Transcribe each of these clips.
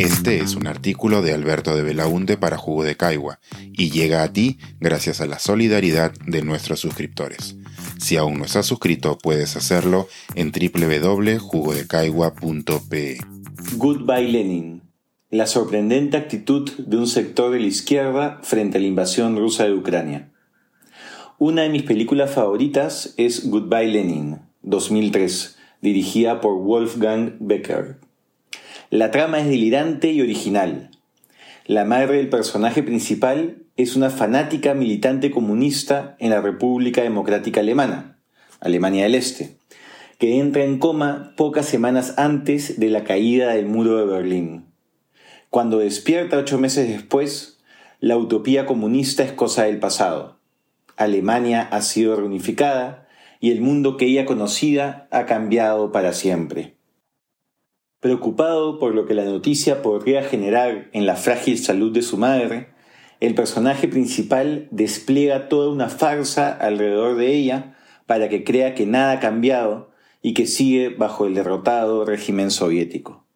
Este es un artículo de Alberto de Belaunte para Jugo de Caigua y llega a ti gracias a la solidaridad de nuestros suscriptores. Si aún no estás suscrito, puedes hacerlo en www.jugodecaigua.pe. Goodbye Lenin. La sorprendente actitud de un sector de la izquierda frente a la invasión rusa de Ucrania. Una de mis películas favoritas es Goodbye Lenin, 2003, dirigida por Wolfgang Becker. La trama es delirante y original. La madre del personaje principal es una fanática militante comunista en la República Democrática Alemana, Alemania del Este, que entra en coma pocas semanas antes de la caída del muro de Berlín. Cuando despierta ocho meses después, la utopía comunista es cosa del pasado. Alemania ha sido reunificada y el mundo que ella conocía ha cambiado para siempre. Preocupado por lo que la noticia podría generar en la frágil salud de su madre, el personaje principal despliega toda una farsa alrededor de ella para que crea que nada ha cambiado y que sigue bajo el derrotado régimen soviético.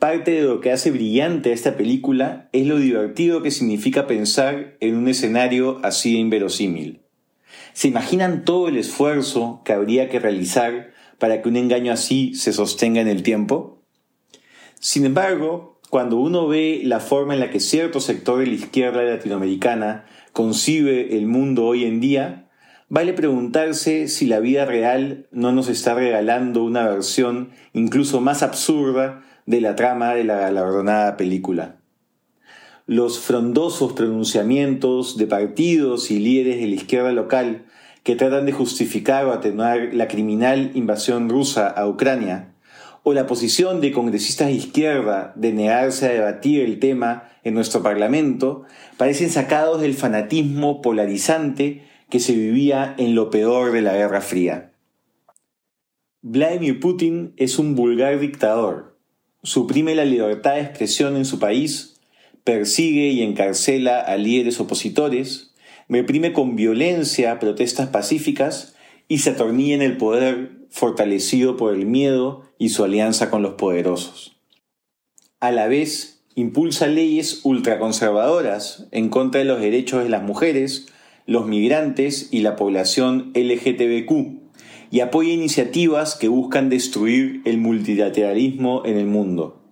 Parte de lo que hace brillante esta película es lo divertido que significa pensar en un escenario así de inverosímil. ¿Se imaginan todo el esfuerzo que habría que realizar para que un engaño así se sostenga en el tiempo? Sin embargo, cuando uno ve la forma en la que cierto sector de la izquierda latinoamericana concibe el mundo hoy en día, vale preguntarse si la vida real no nos está regalando una versión incluso más absurda de la trama de la galardonada película. Los frondosos pronunciamientos de partidos y líderes de la izquierda local que tratan de justificar o atenuar la criminal invasión rusa a Ucrania, o la posición de congresistas de izquierda de negarse a debatir el tema en nuestro Parlamento, parecen sacados del fanatismo polarizante que se vivía en lo peor de la Guerra Fría. Vladimir Putin es un vulgar dictador, suprime la libertad de expresión en su país, persigue y encarcela a líderes opositores, reprime con violencia protestas pacíficas y se atornilla en el poder fortalecido por el miedo y su alianza con los poderosos. A la vez, impulsa leyes ultraconservadoras en contra de los derechos de las mujeres, los migrantes y la población LGTBQ, y apoya iniciativas que buscan destruir el multilateralismo en el mundo.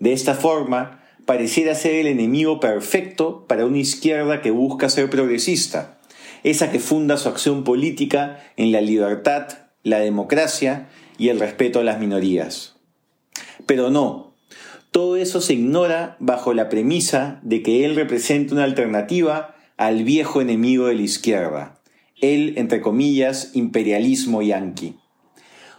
De esta forma, pareciera ser el enemigo perfecto para una izquierda que busca ser progresista, esa que funda su acción política en la libertad, la democracia y el respeto a las minorías. Pero no, todo eso se ignora bajo la premisa de que él representa una alternativa al viejo enemigo de la izquierda, el, entre comillas, imperialismo yanqui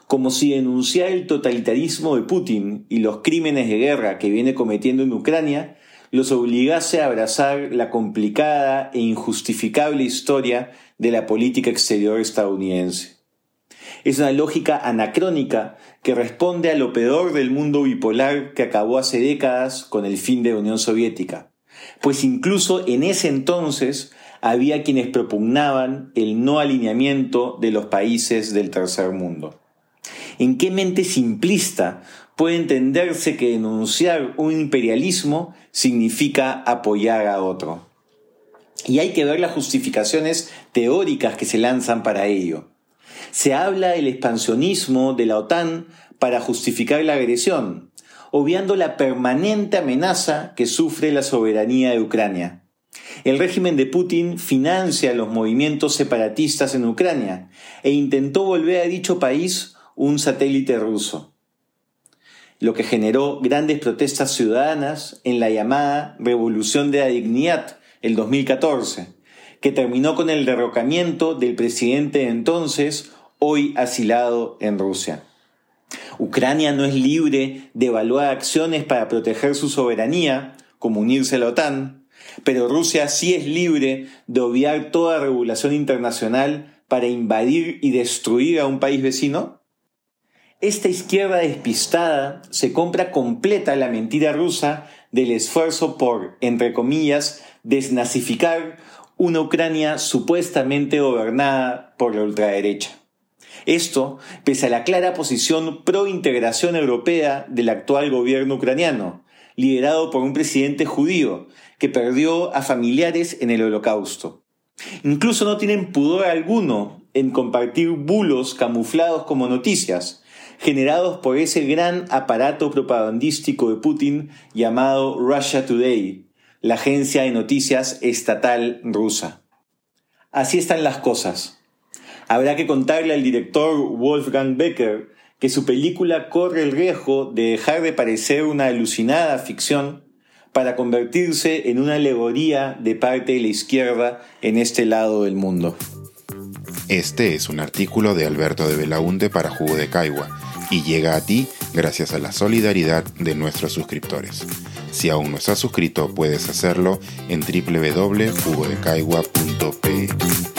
como si denunciar el totalitarismo de Putin y los crímenes de guerra que viene cometiendo en Ucrania los obligase a abrazar la complicada e injustificable historia de la política exterior estadounidense. Es una lógica anacrónica que responde a lo peor del mundo bipolar que acabó hace décadas con el fin de la Unión Soviética, pues incluso en ese entonces había quienes propugnaban el no alineamiento de los países del tercer mundo. ¿En qué mente simplista puede entenderse que denunciar un imperialismo significa apoyar a otro? Y hay que ver las justificaciones teóricas que se lanzan para ello. Se habla del expansionismo de la OTAN para justificar la agresión, obviando la permanente amenaza que sufre la soberanía de Ucrania. El régimen de Putin financia los movimientos separatistas en Ucrania e intentó volver a dicho país un satélite ruso, lo que generó grandes protestas ciudadanas en la llamada Revolución de la Dignidad, el 2014, que terminó con el derrocamiento del presidente de entonces, hoy asilado en Rusia. Ucrania no es libre de evaluar acciones para proteger su soberanía, como unirse a la OTAN, pero Rusia sí es libre de obviar toda regulación internacional para invadir y destruir a un país vecino? Esta izquierda despistada se compra completa la mentira rusa del esfuerzo por, entre comillas, desnazificar una Ucrania supuestamente gobernada por la ultraderecha. Esto pese a la clara posición pro integración europea del actual gobierno ucraniano, liderado por un presidente judío que perdió a familiares en el holocausto. Incluso no tienen pudor alguno en compartir bulos camuflados como noticias, generados por ese gran aparato propagandístico de Putin llamado Russia Today, la agencia de noticias estatal rusa. Así están las cosas. Habrá que contarle al director Wolfgang Becker que su película corre el riesgo de dejar de parecer una alucinada ficción para convertirse en una alegoría de parte de la izquierda en este lado del mundo. Este es un artículo de Alberto de Belaunte para Jugo de Caigua y llega a ti gracias a la solidaridad de nuestros suscriptores. Si aún no estás suscrito, puedes hacerlo en www.jugodecaigua.pe.